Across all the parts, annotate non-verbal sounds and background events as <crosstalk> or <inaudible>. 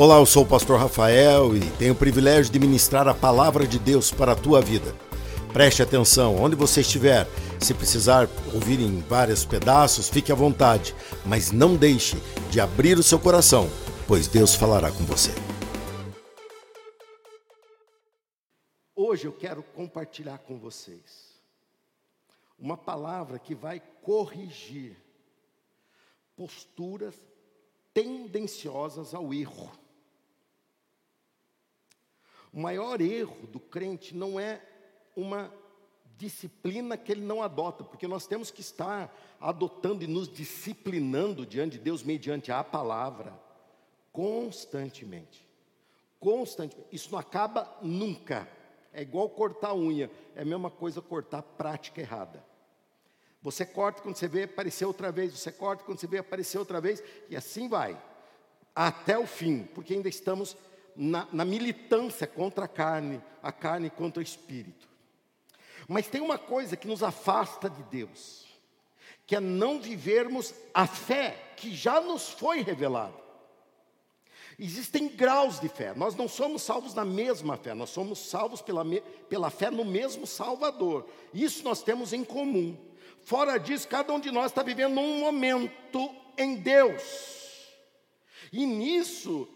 Olá, eu sou o pastor Rafael e tenho o privilégio de ministrar a palavra de Deus para a tua vida. Preste atenção, onde você estiver, se precisar ouvir em vários pedaços, fique à vontade, mas não deixe de abrir o seu coração, pois Deus falará com você. Hoje eu quero compartilhar com vocês uma palavra que vai corrigir posturas tendenciosas ao erro. O maior erro do crente não é uma disciplina que ele não adota, porque nós temos que estar adotando e nos disciplinando diante de Deus mediante a palavra constantemente. Constantemente. Isso não acaba nunca. É igual cortar unha, é a mesma coisa cortar prática errada. Você corta quando você vê aparecer outra vez, você corta quando você vê aparecer outra vez, e assim vai, até o fim, porque ainda estamos na, na militância contra a carne, a carne contra o espírito. Mas tem uma coisa que nos afasta de Deus, que é não vivermos a fé que já nos foi revelada. Existem graus de fé, nós não somos salvos na mesma fé, nós somos salvos pela, pela fé no mesmo Salvador. Isso nós temos em comum. Fora disso, cada um de nós está vivendo um momento em Deus. E nisso,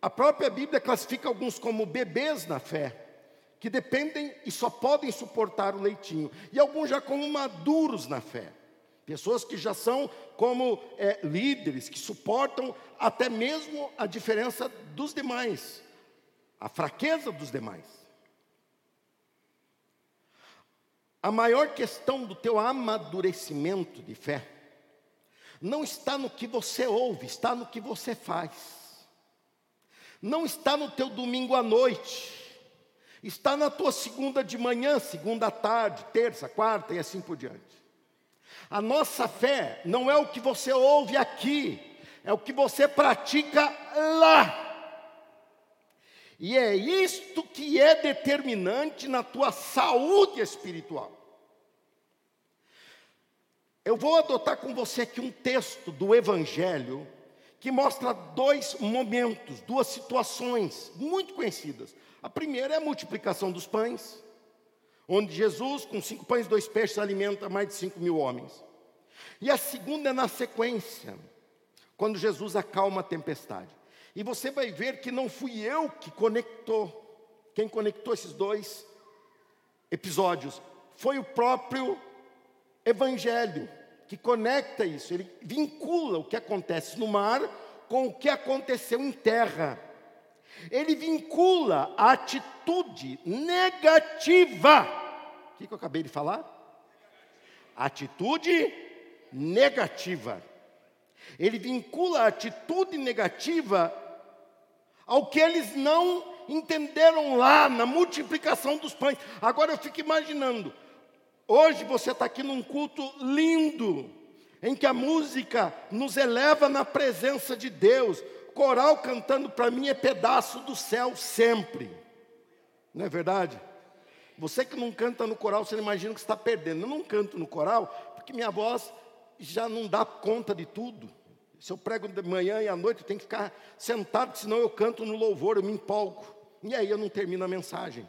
a própria Bíblia classifica alguns como bebês na fé, que dependem e só podem suportar o leitinho, e alguns já como maduros na fé. Pessoas que já são como é, líderes, que suportam até mesmo a diferença dos demais, a fraqueza dos demais. A maior questão do teu amadurecimento de fé não está no que você ouve, está no que você faz não está no teu domingo à noite, está na tua segunda de manhã, segunda à tarde, terça, quarta e assim por diante. A nossa fé não é o que você ouve aqui, é o que você pratica lá. E é isto que é determinante na tua saúde espiritual. Eu vou adotar com você aqui um texto do Evangelho que mostra dois momentos, duas situações muito conhecidas. A primeira é a multiplicação dos pães, onde Jesus, com cinco pães e dois peixes, alimenta mais de cinco mil homens. E a segunda é na sequência, quando Jesus acalma a tempestade. E você vai ver que não fui eu que conectou, quem conectou esses dois episódios foi o próprio Evangelho que conecta isso, ele vincula o que acontece no mar com o que aconteceu em terra. Ele vincula a atitude negativa. O que, que eu acabei de falar? Atitude negativa. Ele vincula a atitude negativa ao que eles não entenderam lá na multiplicação dos pães. Agora eu fico imaginando, Hoje você está aqui num culto lindo, em que a música nos eleva na presença de Deus. Coral cantando para mim é pedaço do céu sempre. Não é verdade? Você que não canta no coral, você imagina que está perdendo. Eu não canto no coral porque minha voz já não dá conta de tudo. Se eu prego de manhã e à noite, eu tenho que ficar sentado, senão eu canto no louvor, eu me empolgo. E aí eu não termino a mensagem.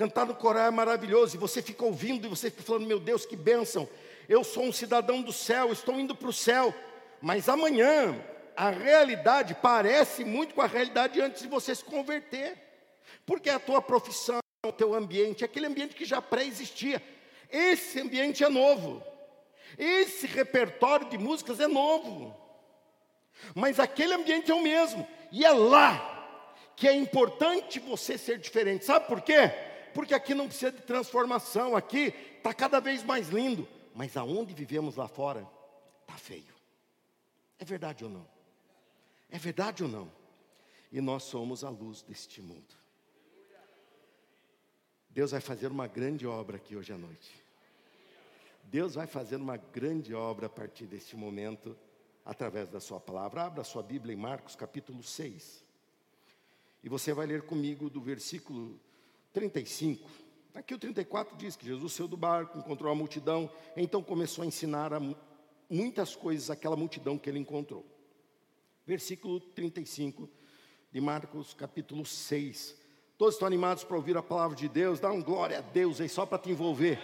Cantar no coral é maravilhoso, e você fica ouvindo, e você fica falando, meu Deus, que bênção. Eu sou um cidadão do céu, estou indo para o céu. Mas amanhã, a realidade parece muito com a realidade antes de você se converter. Porque a tua profissão, o teu ambiente, aquele ambiente que já pré-existia. Esse ambiente é novo. Esse repertório de músicas é novo. Mas aquele ambiente é o mesmo. E é lá que é importante você ser diferente. Sabe por quê? Porque aqui não precisa de transformação, aqui está cada vez mais lindo, mas aonde vivemos lá fora, está feio. É verdade ou não? É verdade ou não? E nós somos a luz deste mundo. Deus vai fazer uma grande obra aqui hoje à noite. Deus vai fazer uma grande obra a partir deste momento, através da Sua palavra. Abra a sua Bíblia em Marcos capítulo 6. E você vai ler comigo do versículo 35. Aqui o 34 diz que Jesus saiu do barco, encontrou a multidão, então começou a ensinar a muitas coisas àquela multidão que ele encontrou. versículo 35 de Marcos, capítulo 6. Todos estão animados para ouvir a palavra de Deus? Dá um glória a Deus aí só para te envolver.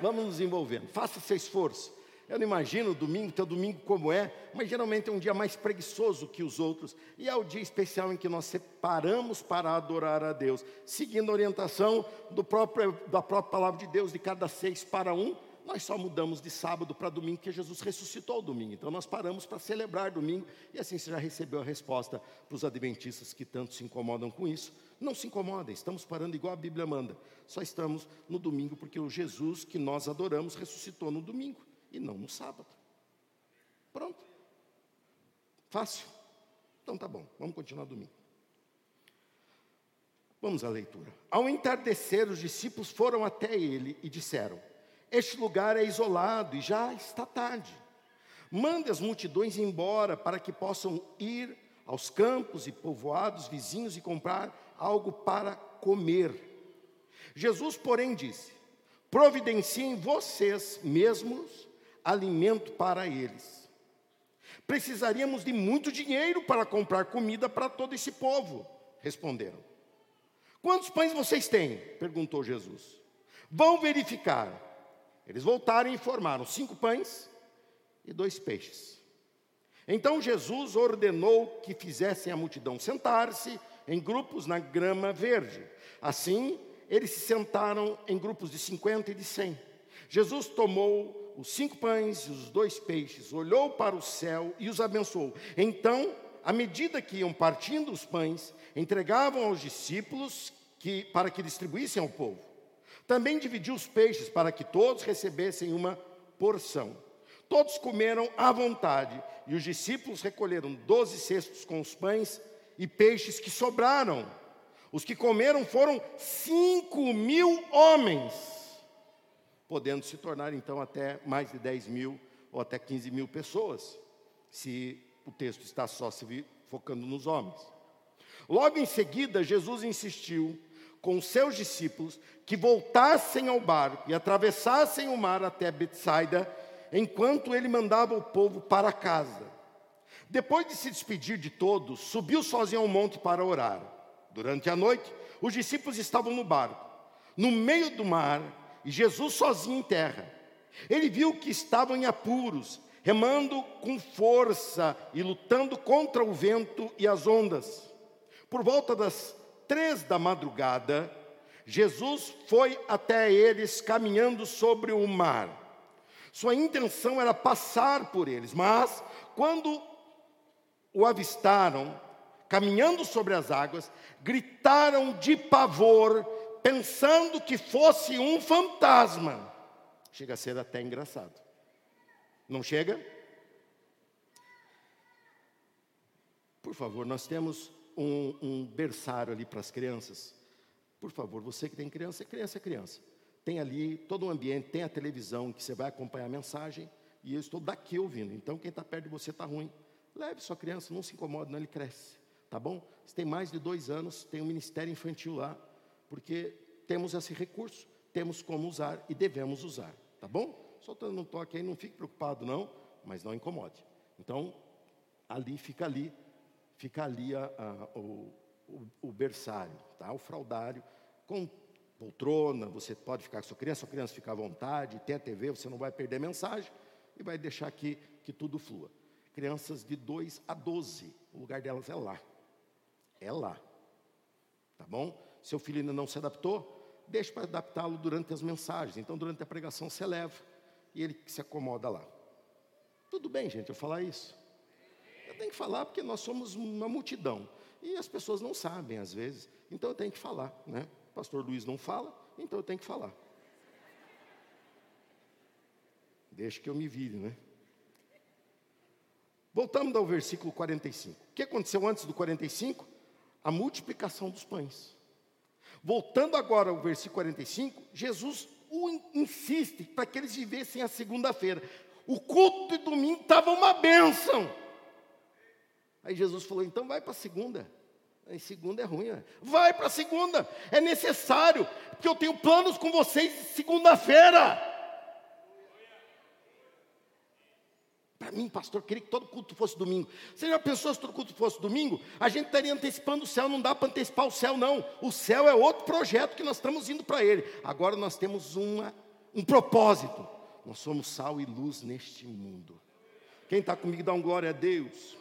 Vamos nos envolvendo. Faça esse esforço. Eu não imagino o domingo, teu domingo como é, mas geralmente é um dia mais preguiçoso que os outros. E é o dia especial em que nós separamos para adorar a Deus, seguindo a orientação próprio, da própria palavra de Deus, de cada seis para um. Nós só mudamos de sábado para domingo, porque Jesus ressuscitou o domingo. Então nós paramos para celebrar domingo, e assim você já recebeu a resposta para os adventistas que tanto se incomodam com isso. Não se incomodem, estamos parando igual a Bíblia manda. Só estamos no domingo porque o Jesus que nós adoramos ressuscitou no domingo e não no sábado. Pronto. Fácil. Então tá bom, vamos continuar domingo. Vamos à leitura. Ao entardecer, os discípulos foram até ele e disseram: Este lugar é isolado e já está tarde. Mande as multidões embora para que possam ir aos campos e povoados vizinhos e comprar algo para comer. Jesus, porém, disse: Providenciem vocês mesmos alimento para eles. Precisaríamos de muito dinheiro para comprar comida para todo esse povo, responderam. Quantos pães vocês têm? perguntou Jesus. Vão verificar. Eles voltaram e informaram: cinco pães e dois peixes. Então Jesus ordenou que fizessem a multidão sentar-se em grupos na grama verde. Assim, eles se sentaram em grupos de 50 e de 100. Jesus tomou os cinco pães e os dois peixes, olhou para o céu e os abençoou. Então, à medida que iam partindo os pães, entregavam aos discípulos que, para que distribuíssem ao povo. Também dividiu os peixes para que todos recebessem uma porção. Todos comeram à vontade, e os discípulos recolheram doze cestos com os pães e peixes que sobraram. Os que comeram foram cinco mil homens podendo se tornar então até mais de 10 mil ou até 15 mil pessoas, se o texto está só se focando nos homens. Logo em seguida, Jesus insistiu com seus discípulos que voltassem ao barco e atravessassem o mar até Betsaida, enquanto ele mandava o povo para casa. Depois de se despedir de todos, subiu sozinho ao monte para orar. Durante a noite, os discípulos estavam no barco. No meio do mar, e Jesus sozinho em terra. Ele viu que estavam em apuros, remando com força e lutando contra o vento e as ondas. Por volta das três da madrugada, Jesus foi até eles caminhando sobre o mar. Sua intenção era passar por eles, mas quando o avistaram, caminhando sobre as águas, gritaram de pavor pensando que fosse um fantasma. Chega a ser até engraçado. Não chega? Por favor, nós temos um, um berçário ali para as crianças. Por favor, você que tem criança, criança é criança. Tem ali todo o ambiente, tem a televisão que você vai acompanhar a mensagem. E eu estou daqui ouvindo. Então, quem está perto de você está ruim. Leve sua criança, não se incomode, não, ele cresce. Tá bom? Você tem mais de dois anos, tem um ministério infantil lá porque temos esse recurso, temos como usar e devemos usar, tá bom? Soltando um toque aí, não fique preocupado não, mas não incomode. Então, ali fica ali, fica ali a, a, o, o, o, berçário, tá? O fraudário, com poltrona, você pode ficar com sua criança, sua criança fica à vontade, tem a TV, você não vai perder mensagem e vai deixar aqui que tudo flua. Crianças de 2 a 12, o lugar delas é lá. É lá. Tá bom? Seu filho ainda não se adaptou, deixe para adaptá-lo durante as mensagens. Então, durante a pregação, você leva e ele se acomoda lá. Tudo bem, gente, eu falar isso? Eu tenho que falar porque nós somos uma multidão. E as pessoas não sabem, às vezes. Então eu tenho que falar, né? O pastor Luiz não fala, então eu tenho que falar. Deixa que eu me vire, né? Voltamos ao versículo 45. O que aconteceu antes do 45? A multiplicação dos pães. Voltando agora ao versículo 45, Jesus insiste para que eles vivessem a segunda-feira. O culto de domingo estava uma bênção. Aí Jesus falou: então vai para a segunda. Aí segunda é ruim, né? vai para a segunda, é necessário, porque eu tenho planos com vocês segunda-feira. Para mim, pastor, queria que todo culto fosse domingo. Você já pensou se todo culto fosse domingo? A gente estaria antecipando o céu, não dá para antecipar o céu, não. O céu é outro projeto que nós estamos indo para ele. Agora nós temos uma, um propósito. Nós somos sal e luz neste mundo. Quem está comigo dá um glória a Deus.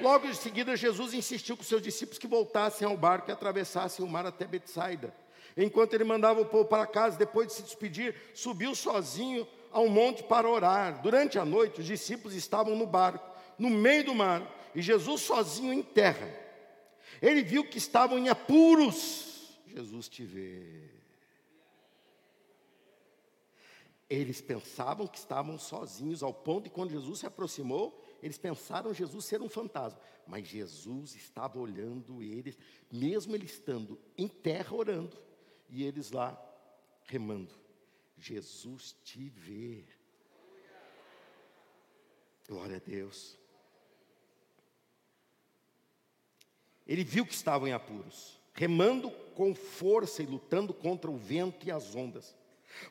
Logo em seguida, Jesus insistiu com seus discípulos que voltassem ao barco e atravessassem o mar até Betsaida. Enquanto ele mandava o povo para casa, depois de se despedir, subiu sozinho ao monte para orar. Durante a noite, os discípulos estavam no barco, no meio do mar, e Jesus sozinho em terra. Ele viu que estavam em apuros. Jesus te vê. Eles pensavam que estavam sozinhos, ao ponto de quando Jesus se aproximou, eles pensaram Jesus ser um fantasma, mas Jesus estava olhando eles, mesmo ele estando em terra orando, e eles lá remando. Jesus te vê. Glória a Deus. Ele viu que estavam em apuros, remando com força e lutando contra o vento e as ondas.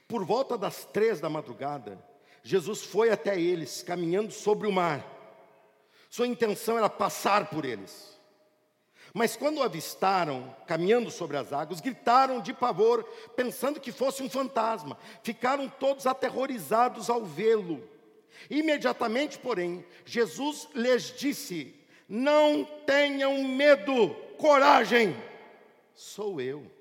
Por volta das três da madrugada, Jesus foi até eles, caminhando sobre o mar. Sua intenção era passar por eles. Mas quando o avistaram, caminhando sobre as águas, gritaram de pavor, pensando que fosse um fantasma. Ficaram todos aterrorizados ao vê-lo. Imediatamente, porém, Jesus lhes disse: Não tenham medo, coragem, sou eu.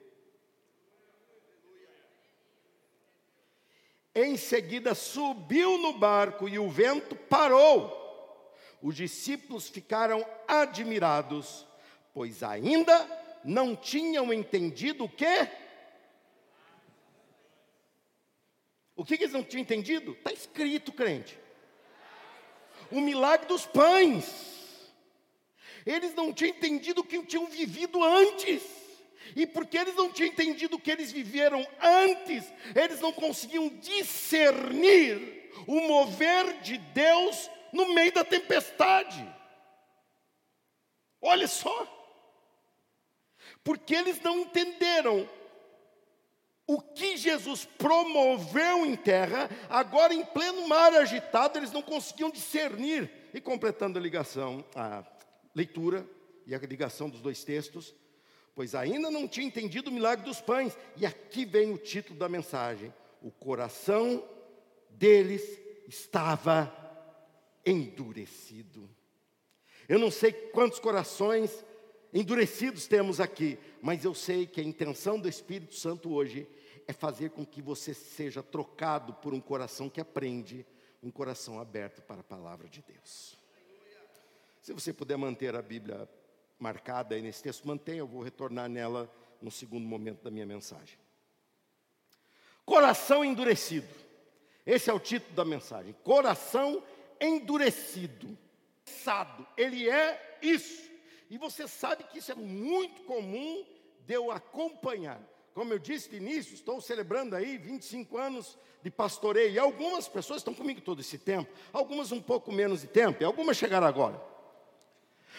Em seguida subiu no barco e o vento parou. Os discípulos ficaram admirados, pois ainda não tinham entendido o quê? O que, que eles não tinham entendido? Está escrito, crente. O milagre dos pães. Eles não tinham entendido o que tinham vivido antes. E porque eles não tinham entendido o que eles viveram antes, eles não conseguiam discernir o mover de Deus no meio da tempestade. Olha só. Porque eles não entenderam o que Jesus promoveu em terra, agora em pleno mar agitado, eles não conseguiam discernir. E completando a ligação, a leitura e a ligação dos dois textos, pois ainda não tinha entendido o milagre dos pães. E aqui vem o título da mensagem: o coração deles estava endurecido. Eu não sei quantos corações endurecidos temos aqui, mas eu sei que a intenção do Espírito Santo hoje é fazer com que você seja trocado por um coração que aprende, um coração aberto para a palavra de Deus. Se você puder manter a Bíblia marcada aí nesse texto, mantenha, eu vou retornar nela no segundo momento da minha mensagem. Coração endurecido. Esse é o título da mensagem. Coração endurecido. Ele é isso. E você sabe que isso é muito comum de eu acompanhar. Como eu disse de início, estou celebrando aí 25 anos de pastoreio. E algumas pessoas estão comigo todo esse tempo, algumas um pouco menos de tempo, e algumas chegaram agora.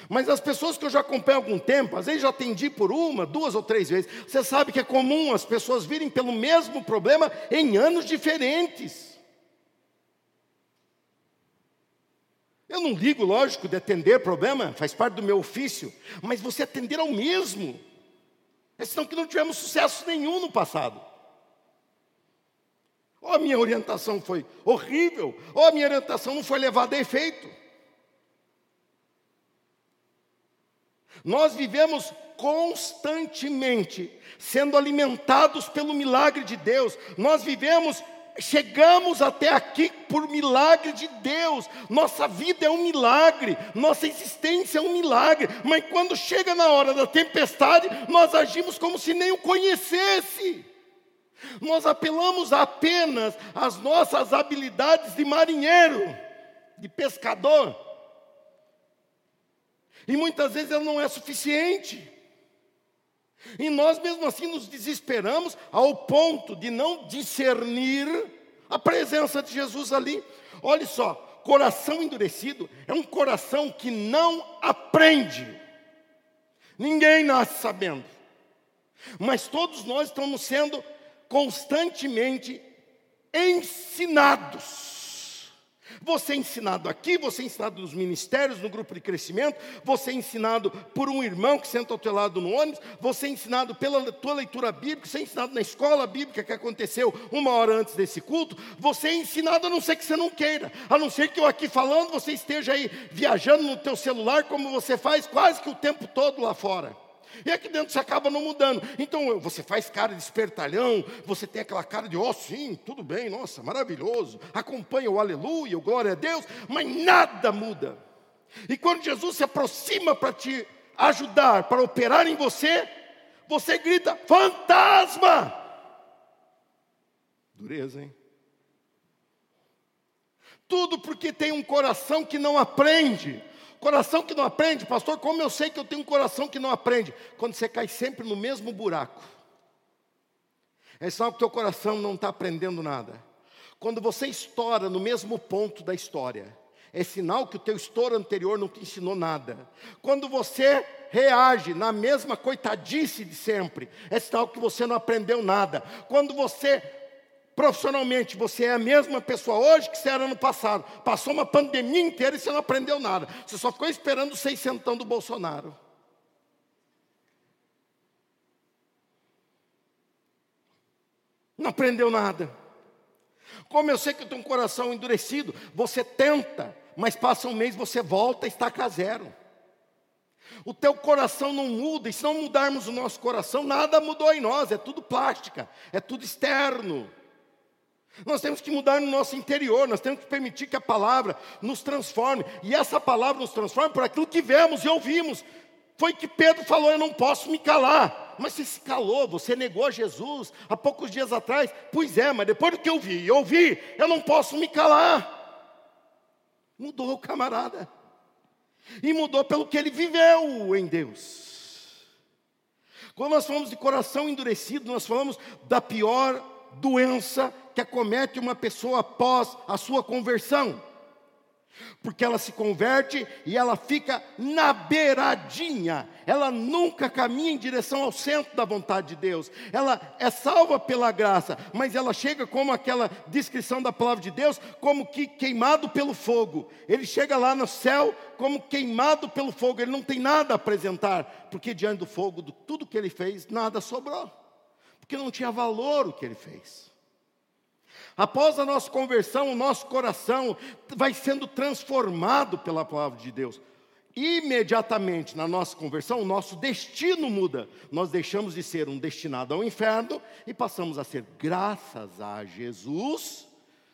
Mas as pessoas que eu já acompanho há algum tempo, às vezes já atendi por uma, duas ou três vezes. Você sabe que é comum as pessoas virem pelo mesmo problema em anos diferentes. Eu não ligo, lógico, de atender problema, faz parte do meu ofício, mas você atender ao mesmo. É senão que não tivemos sucesso nenhum no passado. Ou a minha orientação foi horrível, ou a minha orientação não foi levada a efeito. Nós vivemos constantemente sendo alimentados pelo milagre de Deus. Nós vivemos chegamos até aqui por milagre de Deus. Nossa vida é um milagre, nossa existência é um milagre, mas quando chega na hora da tempestade, nós agimos como se nem o conhecesse. Nós apelamos apenas às nossas habilidades de marinheiro, de pescador. E muitas vezes ela não é suficiente. E nós mesmo assim nos desesperamos ao ponto de não discernir a presença de Jesus ali. Olha só, coração endurecido é um coração que não aprende. Ninguém nasce sabendo. Mas todos nós estamos sendo constantemente ensinados. Você é ensinado aqui, você é ensinado nos ministérios, no grupo de crescimento, você é ensinado por um irmão que senta ao teu lado no ônibus, você é ensinado pela tua leitura bíblica, você é ensinado na escola bíblica que aconteceu uma hora antes desse culto, você é ensinado a não ser que você não queira, a não ser que eu aqui falando, você esteja aí viajando no teu celular como você faz quase que o tempo todo lá fora. E aqui dentro você acaba não mudando. Então você faz cara de espertalhão, você tem aquela cara de, ó, oh, sim, tudo bem, nossa, maravilhoso. Acompanha o aleluia, o glória a Deus, mas nada muda. E quando Jesus se aproxima para te ajudar, para operar em você, você grita: fantasma! Dureza, hein? Tudo porque tem um coração que não aprende. Coração que não aprende, pastor, como eu sei que eu tenho um coração que não aprende? Quando você cai sempre no mesmo buraco. É sinal que o teu coração não está aprendendo nada. Quando você estoura no mesmo ponto da história, é sinal que o teu estouro anterior não te ensinou nada. Quando você reage na mesma coitadice de sempre, é sinal que você não aprendeu nada. Quando você Profissionalmente, você é a mesma pessoa hoje que você era no passado. Passou uma pandemia inteira e você não aprendeu nada. Você só ficou esperando o seiscentão do Bolsonaro. Não aprendeu nada. Como eu sei que eu tenho um coração endurecido, você tenta, mas passa um mês, você volta e estaca zero. O teu coração não muda, e se não mudarmos o nosso coração, nada mudou em nós, é tudo plástica, é tudo externo. Nós temos que mudar no nosso interior, nós temos que permitir que a palavra nos transforme, e essa palavra nos transforme por aquilo que vemos e ouvimos. Foi que Pedro falou: Eu não posso me calar. Mas você se calou, você negou Jesus há poucos dias atrás. Pois é, mas depois do que eu vi e ouvi, eu não posso me calar. Mudou o camarada. E mudou pelo que ele viveu em Deus. Quando nós falamos de coração endurecido, nós falamos da pior doença que acomete uma pessoa após a sua conversão. Porque ela se converte e ela fica na beiradinha, ela nunca caminha em direção ao centro da vontade de Deus. Ela é salva pela graça, mas ela chega como aquela descrição da palavra de Deus, como que queimado pelo fogo. Ele chega lá no céu como queimado pelo fogo, ele não tem nada a apresentar, porque diante do fogo, de tudo que ele fez, nada sobrou porque não tinha valor o que ele fez. Após a nossa conversão, o nosso coração vai sendo transformado pela palavra de Deus. Imediatamente na nossa conversão, o nosso destino muda. Nós deixamos de ser um destinado ao inferno e passamos a ser, graças a Jesus,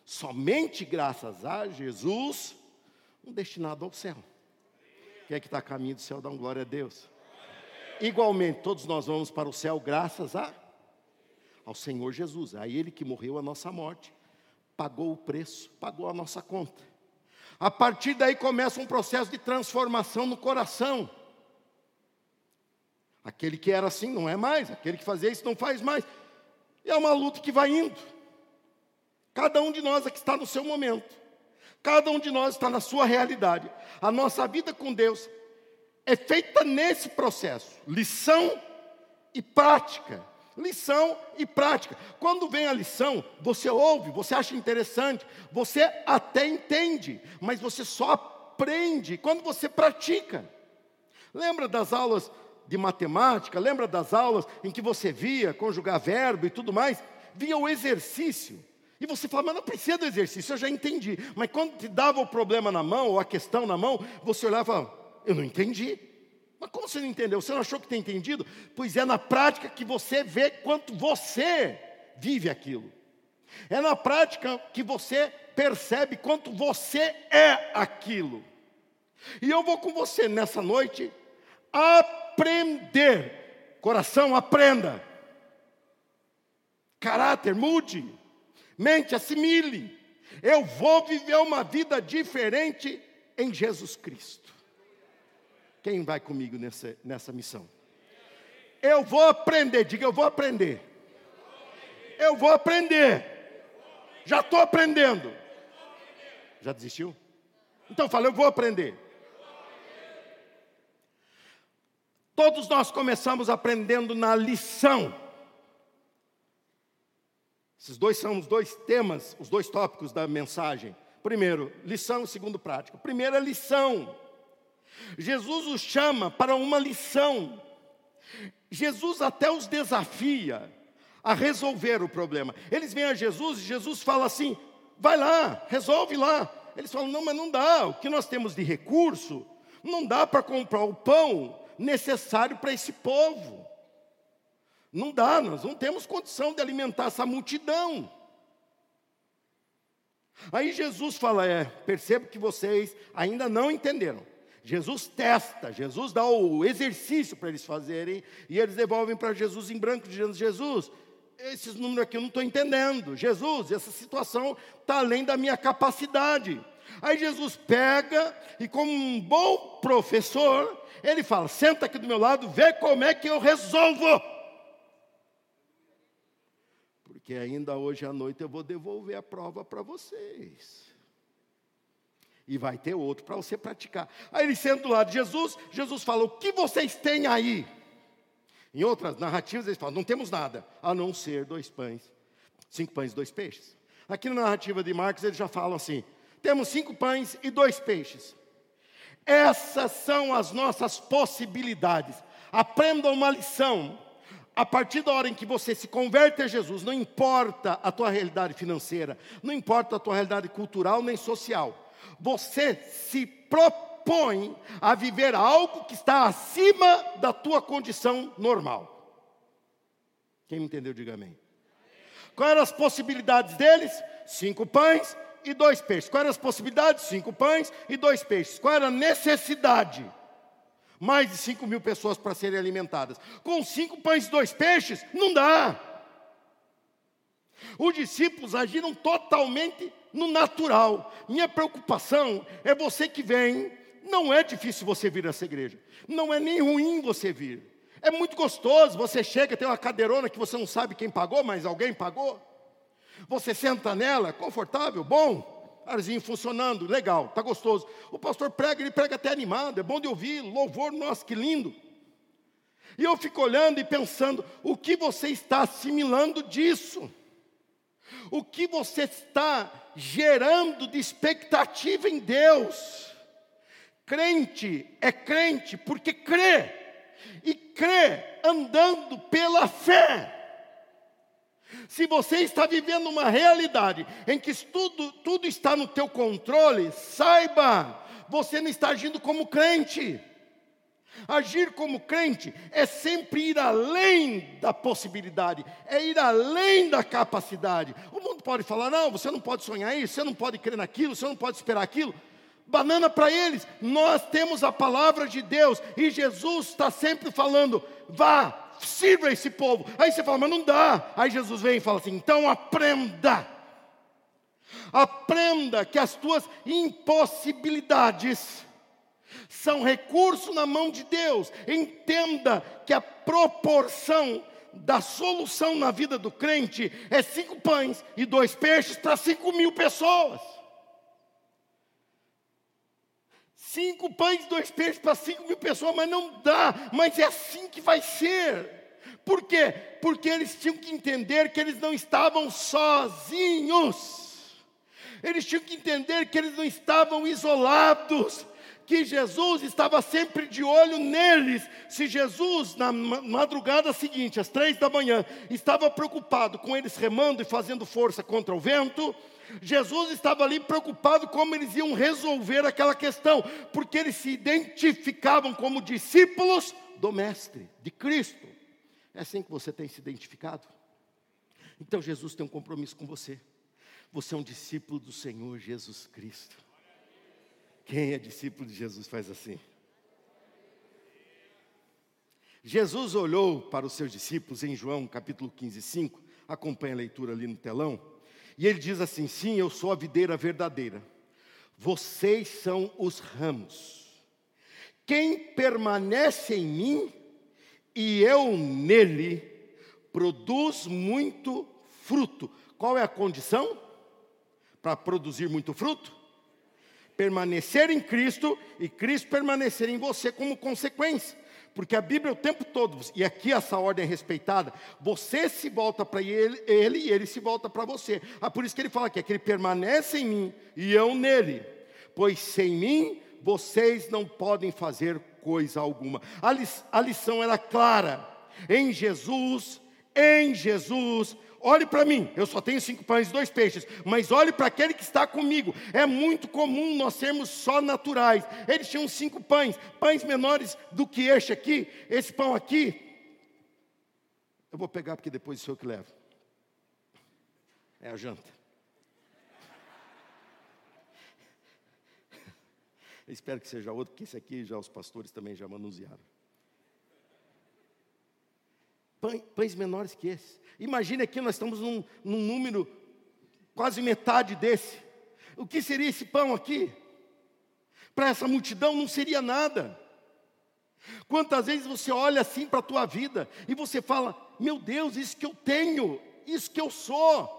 somente graças a Jesus, um destinado ao céu. Quem é que está a caminho do céu? Dá um glória a Deus. Igualmente, todos nós vamos para o céu graças a ao Senhor Jesus, a Ele que morreu a nossa morte, pagou o preço, pagou a nossa conta. A partir daí começa um processo de transformação no coração. Aquele que era assim não é mais, aquele que fazia isso não faz mais. E é uma luta que vai indo. Cada um de nós aqui está no seu momento. Cada um de nós está na sua realidade. A nossa vida com Deus é feita nesse processo, lição e prática lição e prática. Quando vem a lição, você ouve, você acha interessante, você até entende, mas você só aprende quando você pratica. Lembra das aulas de matemática? Lembra das aulas em que você via conjugar verbo e tudo mais? Via o exercício. E você fala, mas não precisa do exercício, eu já entendi. Mas quando te dava o problema na mão, ou a questão na mão, você olhava e falava, eu não entendi. Como você não entendeu? Você não achou que tem entendido? Pois é na prática que você vê quanto você vive aquilo. É na prática que você percebe quanto você é aquilo. E eu vou com você nessa noite aprender. Coração, aprenda. Caráter, mude. Mente, assimile. Eu vou viver uma vida diferente em Jesus Cristo. Quem vai comigo nessa, nessa missão? Eu vou aprender, diga eu vou aprender. Eu vou aprender. Já estou aprendendo. Já desistiu? Então fala, eu vou aprender. Todos nós começamos aprendendo na lição. Esses dois são os dois temas, os dois tópicos da mensagem Primeiro, lição, segundo, prática. Primeira lição. Jesus os chama para uma lição. Jesus até os desafia a resolver o problema. Eles vêm a Jesus e Jesus fala assim: vai lá, resolve lá. Eles falam: não, mas não dá. O que nós temos de recurso não dá para comprar o pão necessário para esse povo. Não dá, nós não temos condição de alimentar essa multidão. Aí Jesus fala: é, percebo que vocês ainda não entenderam. Jesus testa, Jesus dá o exercício para eles fazerem, e eles devolvem para Jesus em branco, dizendo: Jesus, esses números aqui eu não estou entendendo. Jesus, essa situação está além da minha capacidade. Aí Jesus pega e, como um bom professor, ele fala: senta aqui do meu lado, vê como é que eu resolvo. Porque ainda hoje à noite eu vou devolver a prova para vocês. E vai ter outro para você praticar. Aí ele senta do lado de Jesus, Jesus fala: O que vocês têm aí? Em outras narrativas eles falam: Não temos nada, a não ser dois pães, cinco pães e dois peixes. Aqui na narrativa de Marcos eles já falam assim: Temos cinco pães e dois peixes. Essas são as nossas possibilidades. Aprenda uma lição. A partir da hora em que você se converte a Jesus, não importa a tua realidade financeira, não importa a tua realidade cultural nem social você se propõe a viver algo que está acima da tua condição normal. Quem me entendeu, diga amém. Quais eram as possibilidades deles? Cinco pães e dois peixes. Quais eram as possibilidades? Cinco pães e dois peixes. Qual era a necessidade? Mais de cinco mil pessoas para serem alimentadas. Com cinco pães e dois peixes, não dá. Os discípulos agiram totalmente no natural. Minha preocupação é você que vem. Não é difícil você vir nessa igreja. Não é nem ruim você vir. É muito gostoso. Você chega, tem uma cadeirona que você não sabe quem pagou, mas alguém pagou. Você senta nela, confortável, bom. Arzinho funcionando, legal, tá gostoso. O pastor prega, ele prega até animado, é bom de ouvir, louvor, nossa, que lindo. E eu fico olhando e pensando, o que você está assimilando disso? O que você está gerando de expectativa em Deus? Crente é crente porque crê, e crê andando pela fé. Se você está vivendo uma realidade em que tudo, tudo está no teu controle, saiba, você não está agindo como crente. Agir como crente é sempre ir além da possibilidade, é ir além da capacidade. O mundo pode falar: não, você não pode sonhar isso, você não pode crer naquilo, você não pode esperar aquilo. Banana para eles, nós temos a palavra de Deus e Jesus está sempre falando: vá, sirva esse povo. Aí você fala, mas não dá. Aí Jesus vem e fala assim: então aprenda. Aprenda que as tuas impossibilidades são recurso na mão de Deus. Entenda que a proporção da solução na vida do crente é cinco pães e dois peixes para cinco mil pessoas. Cinco pães e dois peixes para cinco mil pessoas, mas não dá, mas é assim que vai ser. Por quê? Porque eles tinham que entender que eles não estavam sozinhos. Eles tinham que entender que eles não estavam isolados que Jesus estava sempre de olho neles. Se Jesus, na madrugada seguinte, às três da manhã, estava preocupado com eles remando e fazendo força contra o vento, Jesus estava ali preocupado como eles iam resolver aquela questão, porque eles se identificavam como discípulos do Mestre, de Cristo. É assim que você tem se identificado? Então Jesus tem um compromisso com você. Você é um discípulo do Senhor Jesus Cristo. Quem é discípulo de Jesus faz assim? Jesus olhou para os seus discípulos em João capítulo 15, 5, acompanha a leitura ali no telão, e ele diz assim: Sim, eu sou a videira verdadeira, vocês são os ramos. Quem permanece em mim e eu nele, produz muito fruto. Qual é a condição para produzir muito fruto? Permanecer em Cristo e Cristo permanecer em você como consequência. Porque a Bíblia o tempo todo, e aqui essa ordem é respeitada, você se volta para ele, ele e ele se volta para você. Ah, por isso que ele fala aqui, é que ele permanece em mim e eu nele. Pois sem mim vocês não podem fazer coisa alguma. A, li, a lição era clara. Em Jesus, em Jesus, olhe para mim, eu só tenho cinco pães e dois peixes, mas olhe para aquele que está comigo. É muito comum nós sermos só naturais. Eles tinham cinco pães, pães menores do que este aqui, esse pão aqui. Eu vou pegar porque depois o senhor que leva. É a janta. Eu espero que seja outro, porque esse aqui já os pastores também já manusearam pães menores que esse. Imagine aqui, nós estamos num, num número quase metade desse. O que seria esse pão aqui? Para essa multidão não seria nada. Quantas vezes você olha assim para a tua vida e você fala: Meu Deus, isso que eu tenho, isso que eu sou,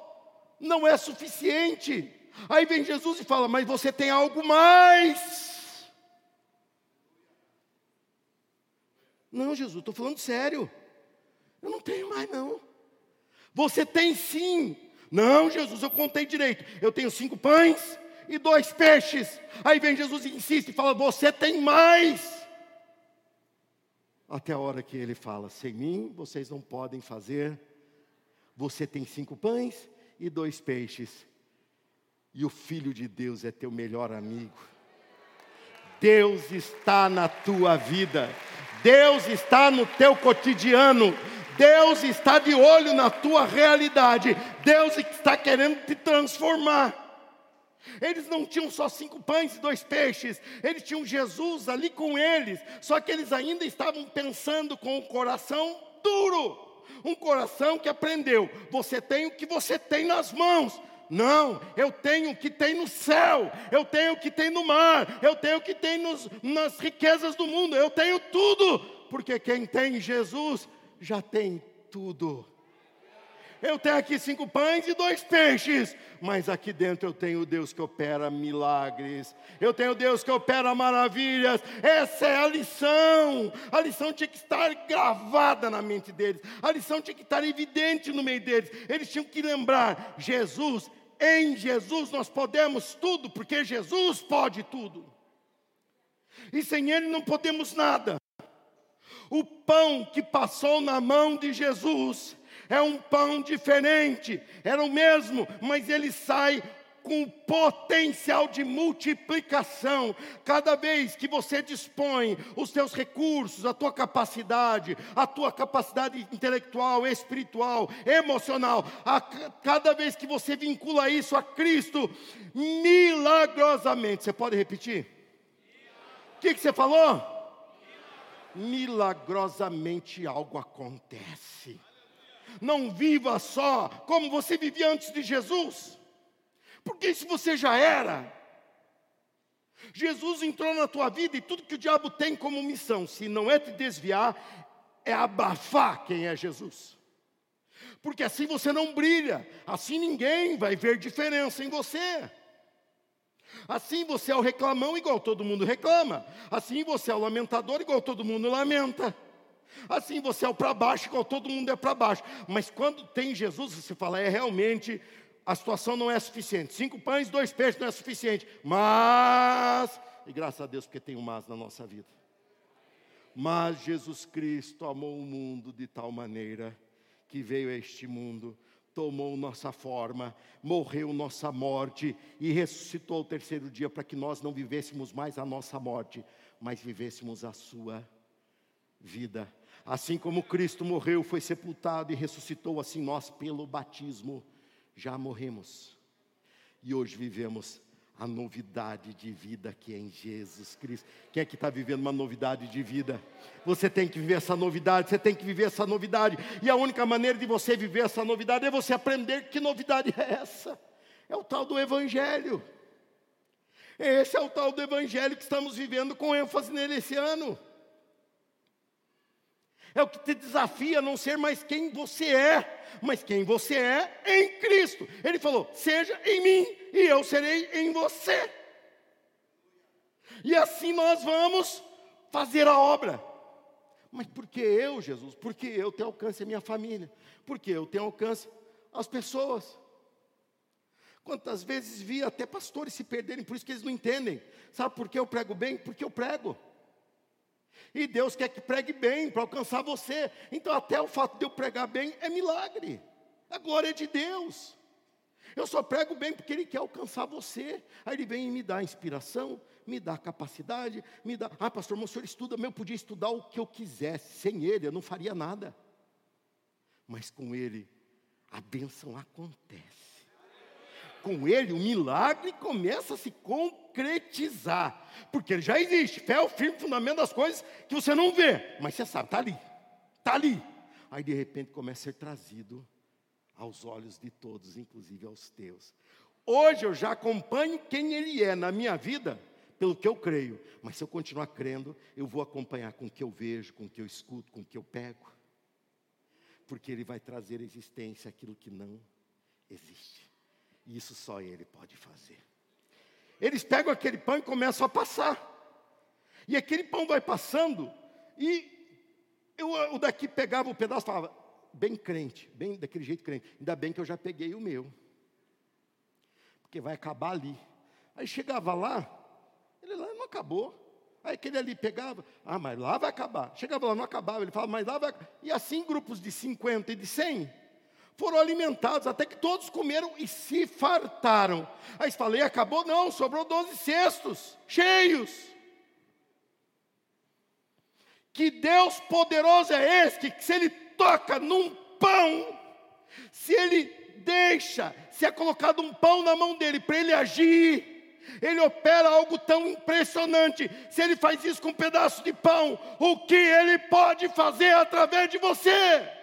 não é suficiente. Aí vem Jesus e fala: Mas você tem algo mais. Não, Jesus, estou falando sério. Eu não tenho mais, não. Você tem sim. Não, Jesus, eu contei direito. Eu tenho cinco pães e dois peixes. Aí vem Jesus e insiste e fala: Você tem mais. Até a hora que ele fala: Sem mim vocês não podem fazer. Você tem cinco pães e dois peixes. E o Filho de Deus é teu melhor amigo. Deus está na tua vida. Deus está no teu cotidiano. Deus está de olho na tua realidade, Deus está querendo te transformar. Eles não tinham só cinco pães e dois peixes, eles tinham Jesus ali com eles, só que eles ainda estavam pensando com o coração duro, um coração que aprendeu: você tem o que você tem nas mãos, não, eu tenho o que tem no céu, eu tenho o que tem no mar, eu tenho o que tem nos, nas riquezas do mundo, eu tenho tudo, porque quem tem Jesus já tem tudo. Eu tenho aqui cinco pães e dois peixes, mas aqui dentro eu tenho Deus que opera milagres, eu tenho Deus que opera maravilhas. Essa é a lição. A lição tinha que estar gravada na mente deles, a lição tinha que estar evidente no meio deles. Eles tinham que lembrar: Jesus, em Jesus nós podemos tudo, porque Jesus pode tudo, e sem Ele não podemos nada. O pão que passou na mão de Jesus é um pão diferente, era o mesmo, mas ele sai com potencial de multiplicação. Cada vez que você dispõe os teus recursos, a tua capacidade, a tua capacidade intelectual, espiritual, emocional, a, cada vez que você vincula isso a Cristo, milagrosamente, você pode repetir? O que, que você falou? Milagrosamente algo acontece. Não viva só como você vivia antes de Jesus, porque isso você já era. Jesus entrou na tua vida e tudo que o diabo tem como missão, se não é te desviar, é abafar quem é Jesus. Porque assim você não brilha, assim ninguém vai ver diferença em você. Assim você é o reclamão, igual todo mundo reclama. Assim você é o lamentador, igual todo mundo lamenta. Assim você é o para baixo, igual todo mundo é para baixo. Mas quando tem Jesus, você fala, é realmente, a situação não é suficiente. Cinco pães, dois peixes não é suficiente. Mas, e graças a Deus porque tem um mas na nossa vida. Mas Jesus Cristo amou o mundo de tal maneira que veio a este mundo tomou nossa forma, morreu nossa morte e ressuscitou ao terceiro dia para que nós não vivêssemos mais a nossa morte, mas vivêssemos a sua vida. Assim como Cristo morreu, foi sepultado e ressuscitou, assim nós, pelo batismo, já morremos. E hoje vivemos a novidade de vida que é em Jesus Cristo. Quem é que está vivendo uma novidade de vida? Você tem que viver essa novidade, você tem que viver essa novidade. E a única maneira de você viver essa novidade é você aprender que novidade é essa. É o tal do Evangelho. Esse é o tal do Evangelho que estamos vivendo com ênfase nele esse ano. É o que te desafia a não ser mais quem você é, mas quem você é em Cristo. Ele falou: seja em mim e eu serei em você. E assim nós vamos fazer a obra. Mas por que eu, Jesus? Porque eu tenho alcance a minha família. Porque eu tenho alcance as pessoas. Quantas vezes vi até pastores se perderem, por isso que eles não entendem. Sabe por que eu prego bem? Porque eu prego. E Deus quer que pregue bem para alcançar você. Então, até o fato de eu pregar bem é milagre. A glória é de Deus. Eu só prego bem porque Ele quer alcançar você. Aí Ele vem e me dá inspiração, me dá capacidade, me dá. Ah, pastor, o senhor estuda, eu podia estudar o que eu quisesse. Sem Ele, eu não faria nada. Mas com Ele, a bênção acontece. Com Ele, o milagre começa a se concretizar. Porque ele já existe. Fé é o firme fundamento das coisas que você não vê. Mas você sabe, está ali. Está ali. Aí de repente começa a ser trazido aos olhos de todos, inclusive aos teus. Hoje eu já acompanho quem Ele é na minha vida, pelo que eu creio. Mas se eu continuar crendo, eu vou acompanhar com o que eu vejo, com o que eu escuto, com o que eu pego. Porque Ele vai trazer à existência aquilo que não existe. E isso só Ele pode fazer. Eles pegam aquele pão e começam a passar. E aquele pão vai passando, e eu, o daqui pegava o pedaço e falava, bem crente, bem daquele jeito crente. Ainda bem que eu já peguei o meu. Porque vai acabar ali. Aí chegava lá, ele lá não acabou. Aí aquele ali pegava, ah, mas lá vai acabar. Chegava lá, não acabava. Ele falava, mas lá vai. E assim, grupos de 50 e de 100 foram alimentados, até que todos comeram e se fartaram. Aí falei, acabou? Não, sobrou 12 cestos, cheios. Que Deus poderoso é esse, que se Ele toca num pão, se ele deixa, se é colocado um pão na mão dele para ele agir, ele opera algo tão impressionante. Se ele faz isso com um pedaço de pão, o que ele pode fazer através de você?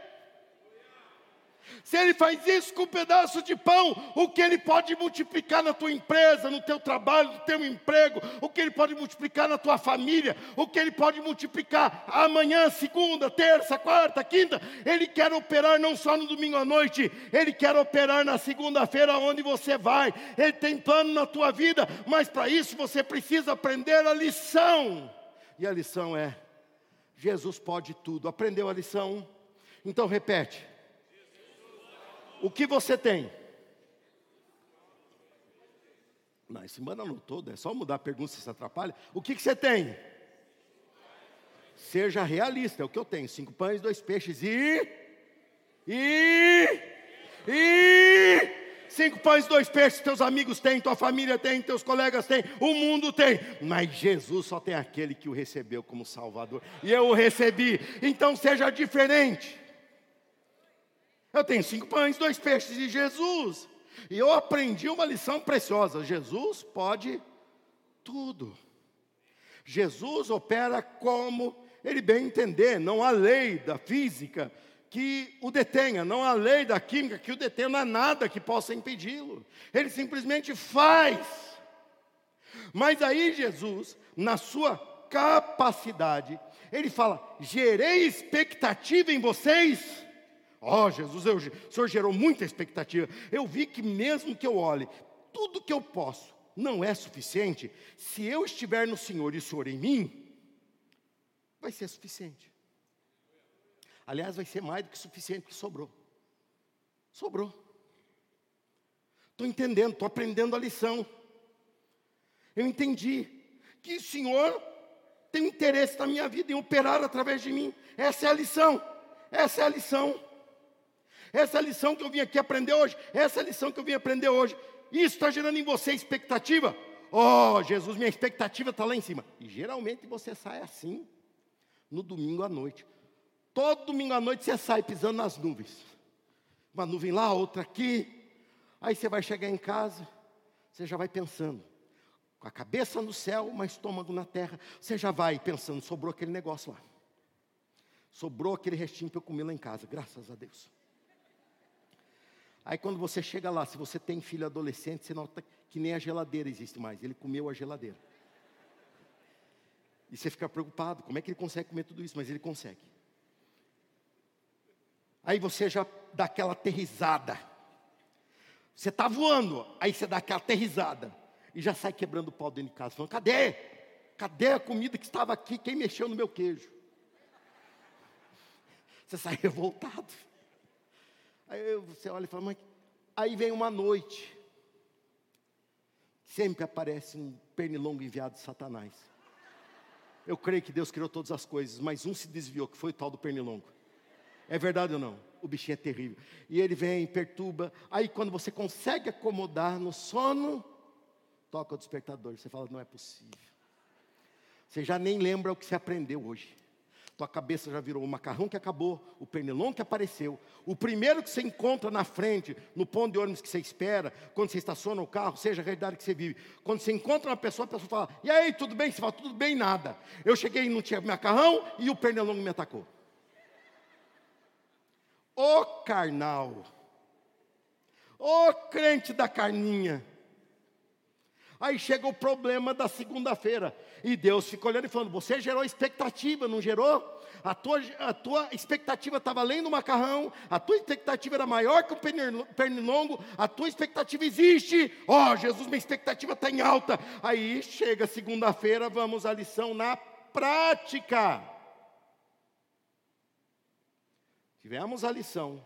Se ele faz isso com um pedaço de pão, o que ele pode multiplicar na tua empresa, no teu trabalho, no teu emprego, o que ele pode multiplicar na tua família, o que ele pode multiplicar amanhã, segunda, terça, quarta, quinta, ele quer operar não só no domingo à noite, ele quer operar na segunda-feira onde você vai. Ele tem plano na tua vida, mas para isso você precisa aprender a lição. E a lição é: Jesus pode tudo. Aprendeu a lição? Então repete. O que você tem? Não, esse semana não todo, é só mudar a pergunta se se atrapalha. O que, que você tem? Seja realista, é o que eu tenho: cinco pães, dois peixes e. E. E. Cinco pães, dois peixes, teus amigos têm, tua família tem, teus colegas têm, o mundo tem. Mas Jesus só tem aquele que o recebeu como Salvador. E eu o recebi. Então seja diferente. Eu tenho cinco pães, dois peixes de Jesus. E eu aprendi uma lição preciosa: Jesus pode tudo. Jesus opera como ele bem entender, não há lei da física que o detenha, não há lei da química que o detenha, não há nada que possa impedi-lo. Ele simplesmente faz. Mas aí Jesus, na sua capacidade, ele fala: gerei expectativa em vocês Ó oh, Jesus, eu, o Senhor gerou muita expectativa. Eu vi que mesmo que eu olhe, tudo que eu posso não é suficiente. Se eu estiver no Senhor e o Senhor em mim, vai ser suficiente. Aliás, vai ser mais do que suficiente que sobrou. Sobrou. Estou entendendo, estou aprendendo a lição. Eu entendi que o Senhor tem interesse na minha vida em operar através de mim. Essa é a lição. Essa é a lição. Essa lição que eu vim aqui aprender hoje. Essa lição que eu vim aprender hoje. Isso está gerando em você expectativa. Oh, Jesus, minha expectativa está lá em cima. E geralmente você sai assim, no domingo à noite. Todo domingo à noite você sai pisando nas nuvens. Uma nuvem lá, outra aqui. Aí você vai chegar em casa, você já vai pensando. Com a cabeça no céu, mas estômago na terra. Você já vai pensando, sobrou aquele negócio lá. Sobrou aquele restinho para eu comer lá em casa, graças a Deus. Aí quando você chega lá, se você tem filho adolescente, você nota que nem a geladeira existe mais. Ele comeu a geladeira. E você fica preocupado, como é que ele consegue comer tudo isso? Mas ele consegue. Aí você já dá aquela aterrizada. Você está voando, aí você dá aquela aterrizada. E já sai quebrando o pau dentro de casa, falando: cadê? Cadê a comida que estava aqui? Quem mexeu no meu queijo? Você sai <laughs> revoltado. Aí você olha e fala, mas. Aí vem uma noite. Sempre aparece um pernilongo enviado de Satanás. Eu creio que Deus criou todas as coisas, mas um se desviou, que foi o tal do pernilongo. É verdade ou não? O bichinho é terrível. E ele vem, perturba. Aí quando você consegue acomodar no sono, toca o despertador. Você fala, não é possível. Você já nem lembra o que você aprendeu hoje. Tua cabeça já virou o macarrão que acabou, o pernilongo que apareceu, o primeiro que você encontra na frente, no ponto de ônibus que você espera, quando você estaciona o carro, seja a realidade que você vive. Quando você encontra uma pessoa, a pessoa fala: E aí, tudo bem? Você fala: Tudo bem, nada. Eu cheguei e não tinha macarrão e o pernilongo me atacou. O carnal, o crente da carninha. Aí chega o problema da segunda-feira. E Deus fica olhando e falando: Você gerou expectativa, não gerou? A tua, a tua expectativa estava além do macarrão, a tua expectativa era maior que o pernilongo, a tua expectativa existe. Ó, oh, Jesus, minha expectativa está em alta. Aí chega segunda-feira, vamos à lição na prática. Tivemos a lição.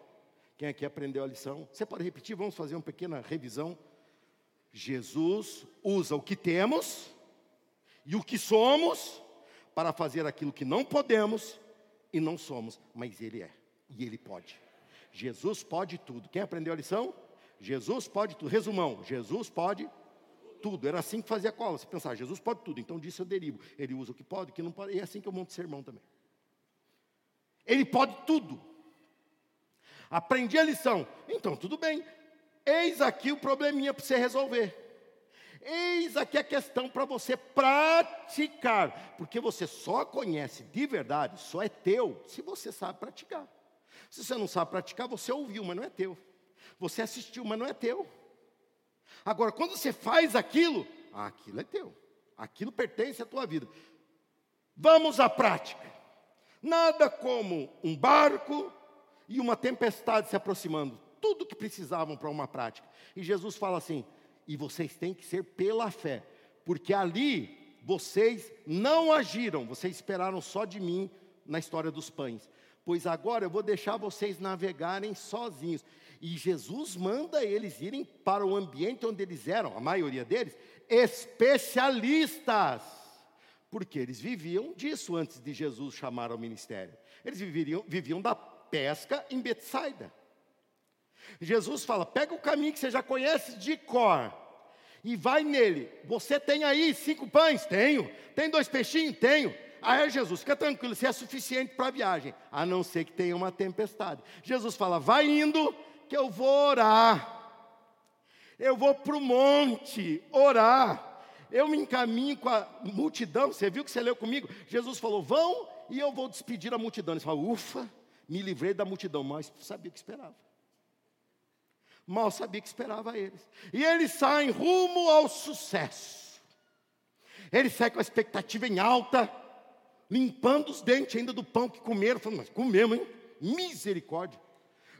Quem aqui aprendeu a lição? Você pode repetir? Vamos fazer uma pequena revisão. Jesus usa o que temos e o que somos para fazer aquilo que não podemos e não somos, mas Ele é e Ele pode. Jesus pode tudo. Quem aprendeu a lição? Jesus pode tudo. Resumão: Jesus pode tudo. Era assim que fazia a cola. Você pensar, Jesus pode tudo, então disso eu derivo. Ele usa o que pode, o que não pode. E é assim que eu monto sermão também. Ele pode tudo. Aprendi a lição. Então, tudo bem. Eis aqui o probleminha para você resolver. Eis aqui a questão para você praticar, porque você só conhece de verdade, só é teu, se você sabe praticar. Se você não sabe praticar, você ouviu, mas não é teu. Você assistiu, mas não é teu. Agora, quando você faz aquilo, ah, aquilo é teu. Aquilo pertence à tua vida. Vamos à prática. Nada como um barco e uma tempestade se aproximando tudo que precisavam para uma prática. E Jesus fala assim: e vocês têm que ser pela fé, porque ali vocês não agiram, vocês esperaram só de mim na história dos pães. Pois agora eu vou deixar vocês navegarem sozinhos. E Jesus manda eles irem para o ambiente onde eles eram, a maioria deles, especialistas. Porque eles viviam disso antes de Jesus chamar ao ministério. Eles viviam, viviam da pesca em Betsaida. Jesus fala: pega o caminho que você já conhece de cor e vai nele. Você tem aí cinco pães? Tenho. Tem dois peixinhos? Tenho. Aí é Jesus, fica tranquilo, você é suficiente para a viagem, a não ser que tenha uma tempestade. Jesus fala: vai indo, que eu vou orar. Eu vou para o monte orar. Eu me encaminho com a multidão. Você viu que você leu comigo? Jesus falou: vão e eu vou despedir a multidão. Ele fala: ufa, me livrei da multidão, mas sabia o que esperava mal sabia que esperava eles. E eles saem rumo ao sucesso. Eles saem com a expectativa em alta, limpando os dentes ainda do pão que comeram. Falando, mas comemos, hein? Misericórdia.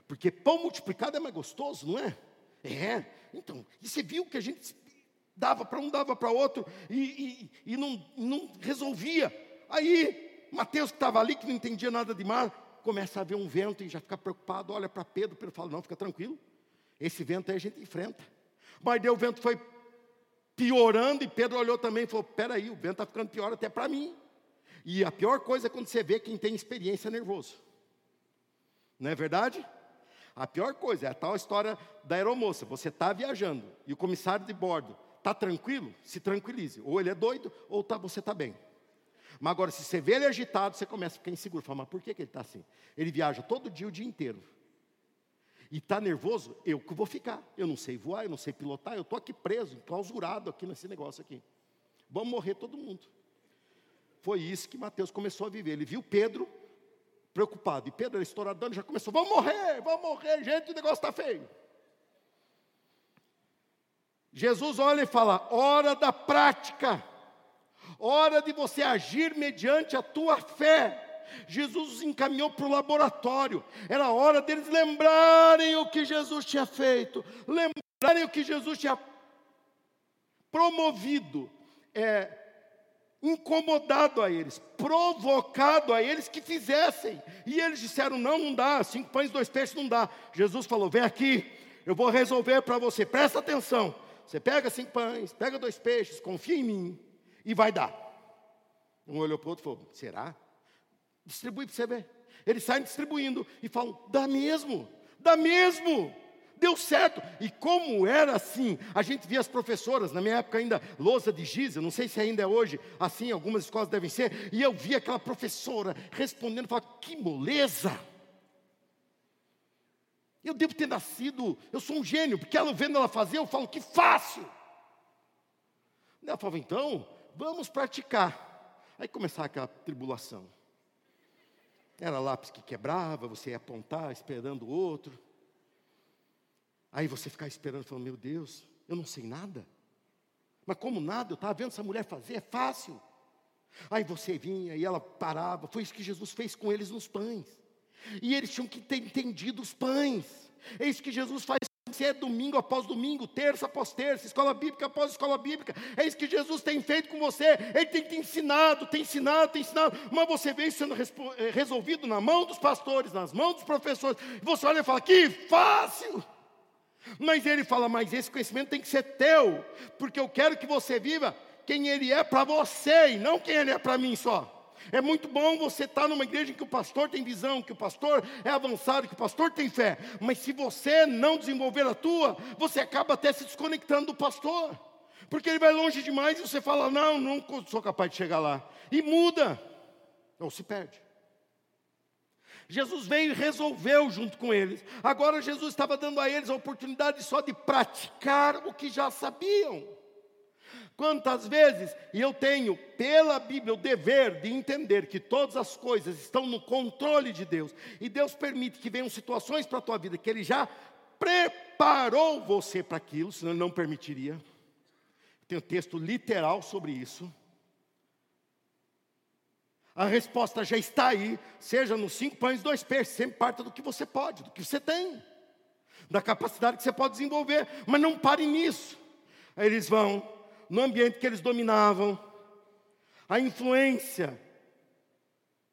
Porque pão multiplicado é mais gostoso, não é? É. Então, e você viu que a gente dava para um, dava para outro, e, e, e não, não resolvia. Aí, Mateus que estava ali, que não entendia nada de mar, começa a ver um vento e já fica preocupado, olha para Pedro, Pedro fala, não, fica tranquilo. Esse vento aí a gente enfrenta. Mas daí o vento foi piorando e Pedro olhou também e falou: peraí, o vento está ficando pior até para mim. E a pior coisa é quando você vê quem tem experiência nervoso. Não é verdade? A pior coisa é a tal história da aeromoça. Você está viajando e o comissário de bordo está tranquilo, se tranquilize. Ou ele é doido, ou tá, você está bem. Mas agora, se você vê ele agitado, você começa a ficar inseguro. Fala, mas por que, que ele está assim? Ele viaja todo dia, o dia inteiro e está nervoso, eu que vou ficar. Eu não sei voar, eu não sei pilotar, eu estou aqui preso, enclausurado aqui nesse negócio aqui. Vamos morrer todo mundo. Foi isso que Mateus começou a viver. Ele viu Pedro preocupado. E Pedro era estouradão, já começou, vamos morrer, vamos morrer, gente, o negócio está feio. Jesus olha e fala: hora da prática, hora de você agir mediante a tua fé. Jesus os encaminhou para o laboratório. Era hora deles lembrarem o que Jesus tinha feito, lembrarem o que Jesus tinha promovido. É, incomodado a eles, provocado a eles que fizessem. E eles disseram: não, não dá, cinco pães dois peixes não dá. Jesus falou: vem aqui, eu vou resolver para você, presta atenção. Você pega cinco pães, pega dois peixes, confia em mim e vai dar. Um olhou para o outro e falou: será? Distribui para você ver. Eles saem distribuindo e falam: dá mesmo, dá mesmo deu certo. E como era assim, a gente via as professoras, na minha época ainda, lousa de giz, não sei se ainda é hoje assim, algumas escolas devem ser, e eu via aquela professora respondendo, falava, que moleza. Eu devo ter nascido, eu sou um gênio, porque ela vendo ela fazer, eu falo, que fácil. Ela falava, então, vamos praticar. Aí começava aquela tribulação. Era lápis que quebrava, você ia apontar, esperando o outro. Aí você ficar esperando, falando, meu Deus, eu não sei nada. Mas como nada, eu estava vendo essa mulher fazer, é fácil. Aí você vinha e ela parava, foi isso que Jesus fez com eles nos pães. E eles tinham que ter entendido os pães. É isso que Jesus faz se é domingo após domingo, terça após terça, escola bíblica após escola bíblica. É isso que Jesus tem feito com você. Ele tem te ensinado, tem ensinado, tem ensinado. Mas você vê isso sendo eh, resolvido na mão dos pastores, nas mãos dos professores. Você olha e fala: que fácil! Mas ele fala: Mas esse conhecimento tem que ser teu, porque eu quero que você viva quem ele é para você e não quem ele é para mim só. É muito bom você estar tá numa igreja em que o pastor tem visão, que o pastor é avançado, que o pastor tem fé. Mas se você não desenvolver a tua, você acaba até se desconectando do pastor. Porque ele vai longe demais e você fala: Não, não sou capaz de chegar lá. E muda. Ou se perde. Jesus veio e resolveu junto com eles. Agora Jesus estava dando a eles a oportunidade só de praticar o que já sabiam. Quantas vezes, e eu tenho pela Bíblia o dever de entender que todas as coisas estão no controle de Deus, e Deus permite que venham situações para a tua vida que Ele já preparou você para aquilo, senão Ele não permitiria. Tem um texto literal sobre isso. A resposta já está aí, seja nos cinco pães e dois peixes, sempre parta do que você pode, do que você tem, da capacidade que você pode desenvolver, mas não pare nisso. Aí eles vão, no ambiente que eles dominavam, a influência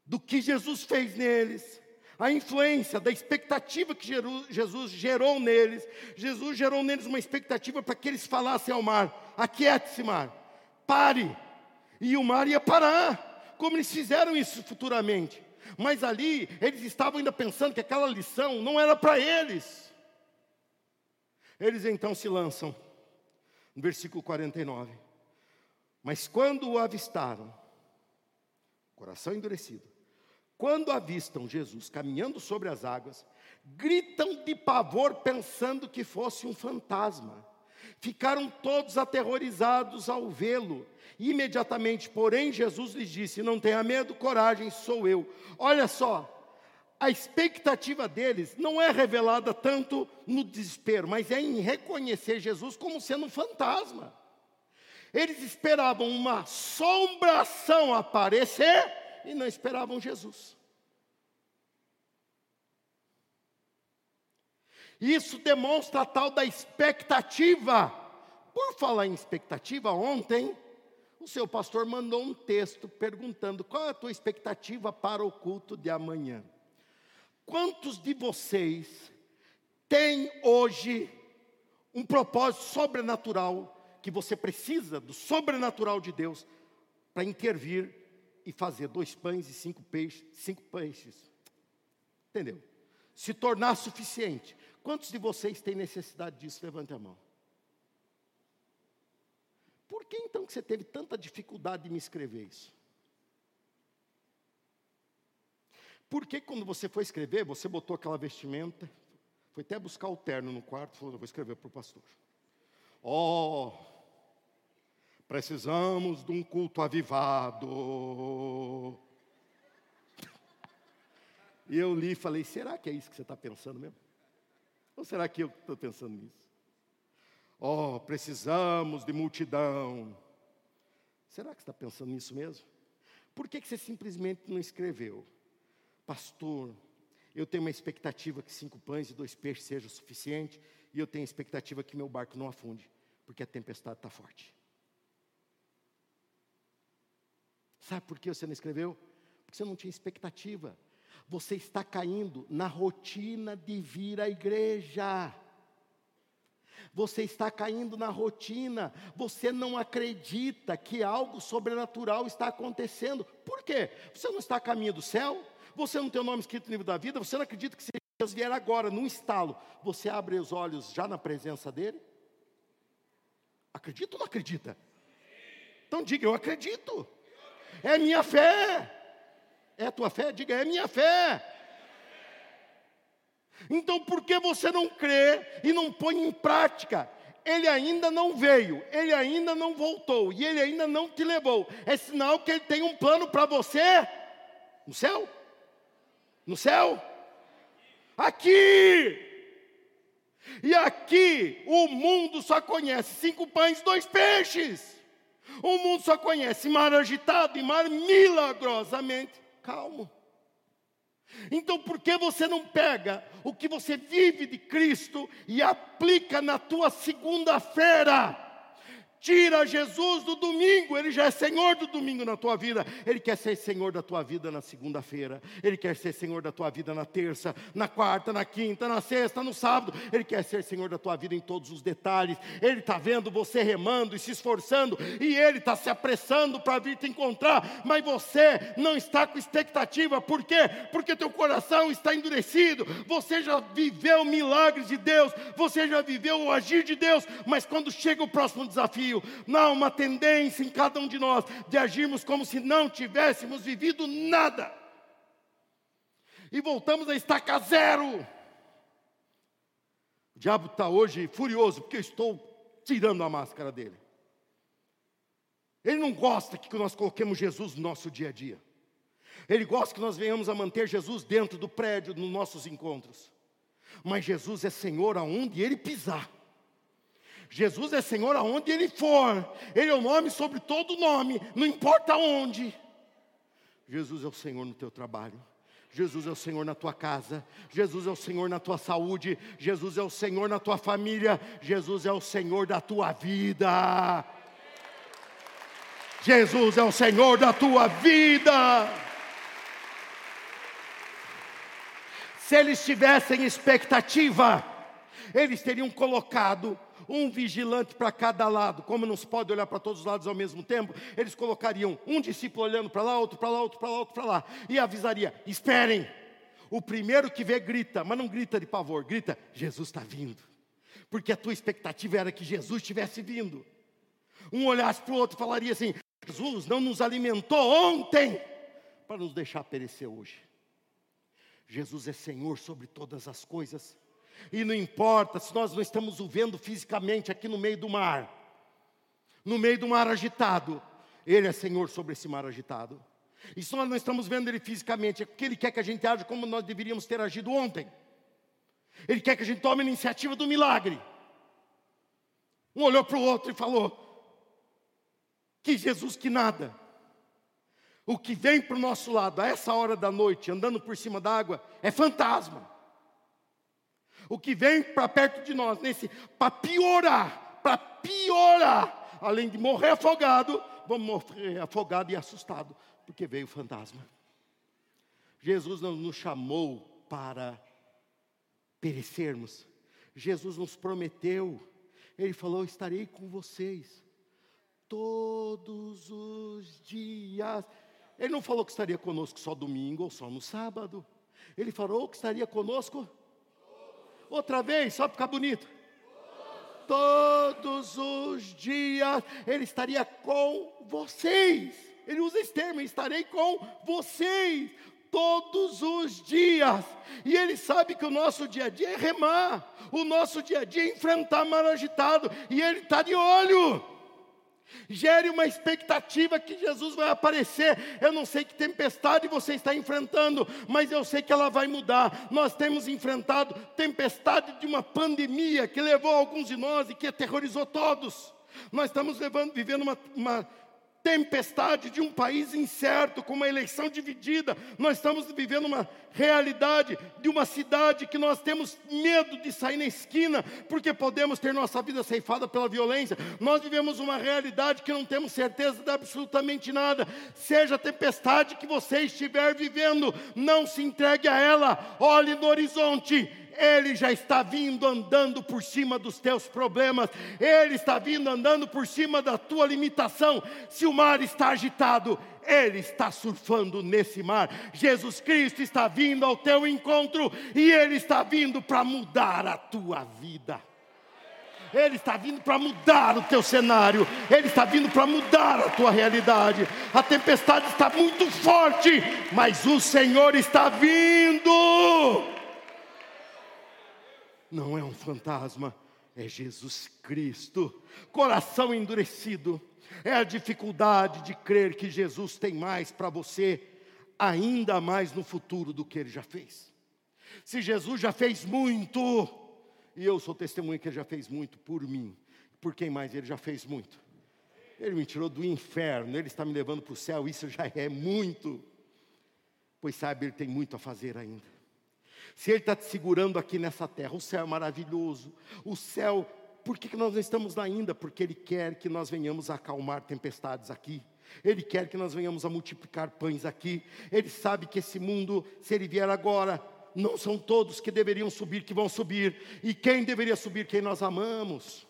do que Jesus fez neles, a influência da expectativa que Jesus gerou neles. Jesus gerou neles uma expectativa para que eles falassem ao mar: aquiete-se, mar, pare. E o mar ia parar como eles fizeram isso futuramente. Mas ali, eles estavam ainda pensando que aquela lição não era para eles. Eles então se lançam, versículo 49. Mas quando o avistaram, coração endurecido, quando avistam Jesus caminhando sobre as águas, gritam de pavor pensando que fosse um fantasma. Ficaram todos aterrorizados ao vê-lo. Imediatamente, porém, Jesus lhes disse: Não tenha medo, coragem, sou eu. Olha só, a expectativa deles não é revelada tanto no desespero, mas é em reconhecer Jesus como sendo um fantasma. Eles esperavam uma assombração aparecer e não esperavam Jesus. Isso demonstra a tal da expectativa. Por falar em expectativa, ontem o seu pastor mandou um texto perguntando qual é a tua expectativa para o culto de amanhã. Quantos de vocês têm hoje um propósito sobrenatural que você precisa do sobrenatural de Deus para intervir e fazer dois pães e cinco peixes, cinco peixes. Entendeu? Se tornar suficiente. Quantos de vocês têm necessidade disso? Levante a mão. Por que então que você teve tanta dificuldade de me escrever isso? Por que quando você foi escrever, você botou aquela vestimenta, foi até buscar o terno no quarto, falou, vou escrever para o pastor. Oh, precisamos de um culto avivado. E eu li e falei, será que é isso que você está pensando mesmo? Ou será que eu estou pensando nisso? Oh, precisamos de multidão. Será que está pensando nisso mesmo? Por que, que você simplesmente não escreveu? Pastor, eu tenho uma expectativa que cinco pães e dois peixes seja o suficiente, e eu tenho expectativa que meu barco não afunde, porque a tempestade está forte. Sabe por que você não escreveu? Porque você não tinha expectativa. Você está caindo na rotina de vir à igreja. Você está caindo na rotina, você não acredita que algo sobrenatural está acontecendo. Por quê? Você não está a caminho do céu? Você não tem o nome escrito no livro da vida? Você não acredita que se vier agora, num estalo, você abre os olhos já na presença dele? Acredita ou não acredita? Então diga, eu acredito. É minha fé. É tua fé? Diga, é minha fé. Então por que você não crê e não põe em prática? Ele ainda não veio, ele ainda não voltou e ele ainda não te levou. É sinal que ele tem um plano para você no céu. No céu? Aqui! E aqui o mundo só conhece cinco pães e dois peixes. O mundo só conhece mar agitado e mar milagrosamente calmo. Então, por que você não pega o que você vive de Cristo e aplica na tua segunda-feira? Tira Jesus do domingo, Ele já é Senhor do domingo na tua vida. Ele quer ser Senhor da tua vida na segunda-feira. Ele quer ser Senhor da tua vida na terça, na quarta, na quinta, na sexta, no sábado. Ele quer ser Senhor da tua vida em todos os detalhes. Ele está vendo você remando e se esforçando, e Ele está se apressando para vir te encontrar. Mas você não está com expectativa. Por quê? Porque teu coração está endurecido. Você já viveu milagres de Deus, você já viveu o agir de Deus. Mas quando chega o próximo desafio, não há uma tendência em cada um de nós de agirmos como se não tivéssemos vivido nada. E voltamos a estaca zero. O diabo está hoje furioso porque eu estou tirando a máscara dele. Ele não gosta que nós coloquemos Jesus no nosso dia a dia. Ele gosta que nós venhamos a manter Jesus dentro do prédio, nos nossos encontros. Mas Jesus é Senhor aonde ele pisar. Jesus é Senhor aonde Ele for, Ele é o nome sobre todo nome, não importa onde. Jesus é o Senhor no teu trabalho, Jesus é o Senhor na tua casa, Jesus é o Senhor na tua saúde, Jesus é o Senhor na tua família, Jesus é o Senhor da tua vida. Jesus é o Senhor da tua vida. Se eles tivessem expectativa, eles teriam colocado um vigilante para cada lado, como não se pode olhar para todos os lados ao mesmo tempo, eles colocariam um discípulo olhando para lá, outro para lá, outro para lá, outro para lá, e avisaria: esperem. O primeiro que vê grita, mas não grita de pavor, grita: Jesus está vindo, porque a tua expectativa era que Jesus estivesse vindo. Um olhasse para o outro e falaria assim: Jesus não nos alimentou ontem para nos deixar perecer hoje. Jesus é Senhor sobre todas as coisas. E não importa se nós não estamos o vendo fisicamente aqui no meio do mar, no meio do mar agitado, Ele é Senhor sobre esse mar agitado. E se nós não estamos vendo Ele fisicamente, é porque Ele quer que a gente age como nós deveríamos ter agido ontem. Ele quer que a gente tome a iniciativa do milagre. Um olhou para o outro e falou: Que Jesus que nada. O que vem para o nosso lado a essa hora da noite, andando por cima da água, é fantasma. O que vem para perto de nós, nesse, para piorar, para piorar, além de morrer afogado, vamos morrer afogado e assustado, porque veio o fantasma. Jesus não nos chamou para perecermos. Jesus nos prometeu. Ele falou: "Estarei com vocês todos os dias". Ele não falou que estaria conosco só domingo ou só no sábado. Ele falou que estaria conosco Outra vez, só para ficar bonito. Todos os dias Ele estaria com vocês. Ele usa esse termo: estarei com vocês todos os dias. E Ele sabe que o nosso dia a dia é remar, o nosso dia a dia é enfrentar mar agitado, e Ele está de olho. Gere uma expectativa que Jesus vai aparecer. Eu não sei que tempestade você está enfrentando, mas eu sei que ela vai mudar. Nós temos enfrentado tempestade de uma pandemia que levou alguns de nós e que aterrorizou todos. Nós estamos levando, vivendo uma, uma tempestade de um país incerto, com uma eleição dividida. Nós estamos vivendo uma realidade de uma cidade que nós temos medo de sair na esquina, porque podemos ter nossa vida ceifada pela violência. Nós vivemos uma realidade que não temos certeza de absolutamente nada. Seja a tempestade que você estiver vivendo, não se entregue a ela. Olhe no horizonte ele já está vindo andando por cima dos teus problemas, Ele está vindo andando por cima da tua limitação. Se o mar está agitado, Ele está surfando nesse mar. Jesus Cristo está vindo ao teu encontro e Ele está vindo para mudar a tua vida. Ele está vindo para mudar o teu cenário, Ele está vindo para mudar a tua realidade. A tempestade está muito forte, mas o Senhor está vindo não é um fantasma, é Jesus Cristo. Coração endurecido é a dificuldade de crer que Jesus tem mais para você, ainda mais no futuro do que ele já fez. Se Jesus já fez muito, e eu sou testemunha que ele já fez muito por mim, por quem mais ele já fez muito? Ele me tirou do inferno, ele está me levando para o céu, isso já é muito. Pois sabe, ele tem muito a fazer ainda. Se Ele está te segurando aqui nessa terra, o céu é maravilhoso. O céu, por que, que nós não estamos lá ainda? Porque Ele quer que nós venhamos a acalmar tempestades aqui. Ele quer que nós venhamos a multiplicar pães aqui. Ele sabe que esse mundo, se ele vier agora, não são todos que deveriam subir que vão subir. E quem deveria subir? Quem nós amamos.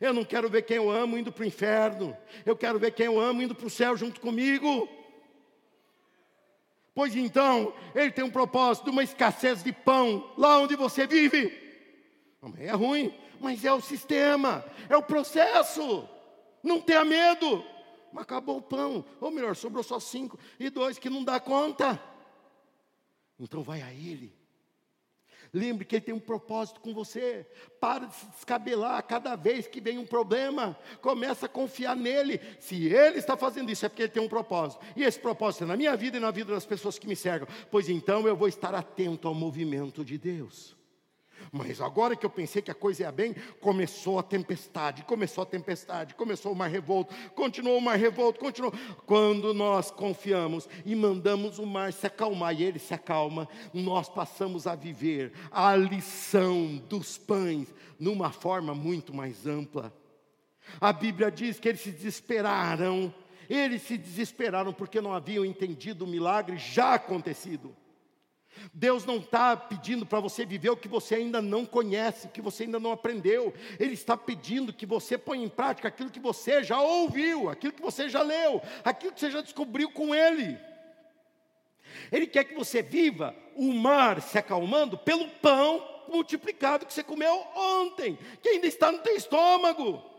Eu não quero ver quem eu amo indo para o inferno. Eu quero ver quem eu amo indo para o céu junto comigo. Pois então, ele tem um propósito, uma escassez de pão lá onde você vive. É ruim, mas é o sistema, é o processo. Não tenha medo. Mas acabou o pão, ou melhor, sobrou só cinco e dois que não dá conta. Então vai a ele. Lembre que Ele tem um propósito com você. Para de se descabelar cada vez que vem um problema. Começa a confiar nele. Se Ele está fazendo isso, é porque Ele tem um propósito. E esse propósito é na minha vida e na vida das pessoas que me cercam. Pois então eu vou estar atento ao movimento de Deus. Mas agora que eu pensei que a coisa ia bem, começou a tempestade, começou a tempestade, começou o mar revolto, continuou o mar revolto, continuou. Quando nós confiamos e mandamos o mar se acalmar e ele se acalma, nós passamos a viver a lição dos pães numa forma muito mais ampla. A Bíblia diz que eles se desesperaram, eles se desesperaram porque não haviam entendido o milagre já acontecido. Deus não está pedindo para você viver o que você ainda não conhece, que você ainda não aprendeu. Ele está pedindo que você ponha em prática aquilo que você já ouviu, aquilo que você já leu, aquilo que você já descobriu com Ele. Ele quer que você viva o mar se acalmando pelo pão multiplicado que você comeu ontem, que ainda está no teu estômago.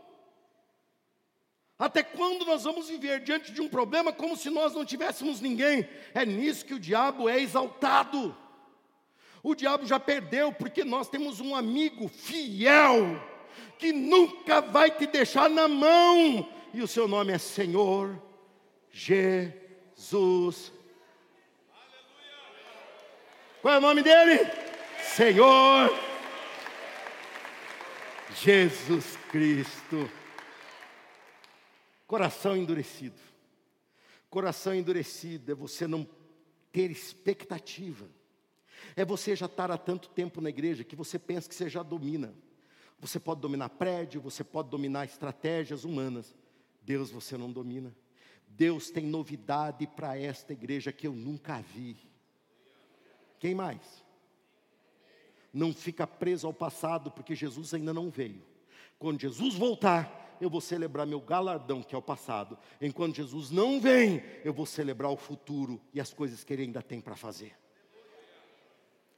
Até quando nós vamos viver diante de um problema como se nós não tivéssemos ninguém? É nisso que o diabo é exaltado. O diabo já perdeu, porque nós temos um amigo fiel, que nunca vai te deixar na mão, e o seu nome é Senhor Jesus. Qual é o nome dele? Senhor Jesus Cristo. Coração endurecido. Coração endurecido é você não ter expectativa. É você já estar há tanto tempo na igreja que você pensa que você já domina. Você pode dominar prédio, você pode dominar estratégias humanas. Deus você não domina. Deus tem novidade para esta igreja que eu nunca vi. Quem mais? Não fica preso ao passado, porque Jesus ainda não veio. Quando Jesus voltar, eu vou celebrar meu galardão, que é o passado. Enquanto Jesus não vem, eu vou celebrar o futuro e as coisas que Ele ainda tem para fazer.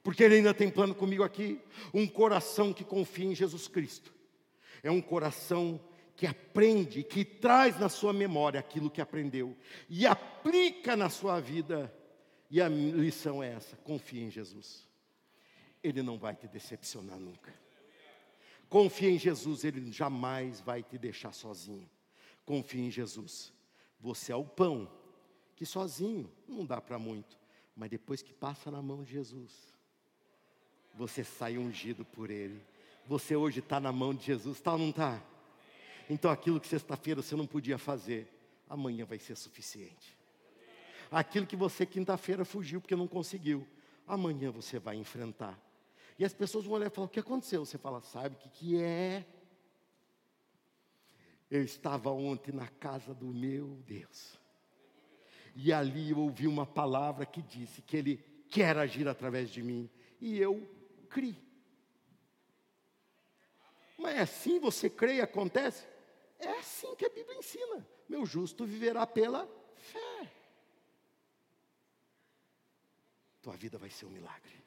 Porque Ele ainda tem plano comigo aqui. Um coração que confia em Jesus Cristo. É um coração que aprende, que traz na sua memória aquilo que aprendeu e aplica na sua vida. E a lição é essa: confie em Jesus. Ele não vai te decepcionar nunca. Confie em Jesus, Ele jamais vai te deixar sozinho. Confie em Jesus. Você é o pão, que sozinho não dá para muito, mas depois que passa na mão de Jesus, você sai ungido por Ele. Você hoje está na mão de Jesus, está ou não está? Então aquilo que sexta-feira você não podia fazer, amanhã vai ser suficiente. Aquilo que você quinta-feira fugiu porque não conseguiu, amanhã você vai enfrentar. E as pessoas vão olhar e falar: o que aconteceu? Você fala: sabe o que, que é? Eu estava ontem na casa do meu Deus. E ali eu ouvi uma palavra que disse que Ele quer agir através de mim. E eu criei. Mas é assim você crê e acontece? É assim que a Bíblia ensina. Meu justo viverá pela fé. Tua vida vai ser um milagre.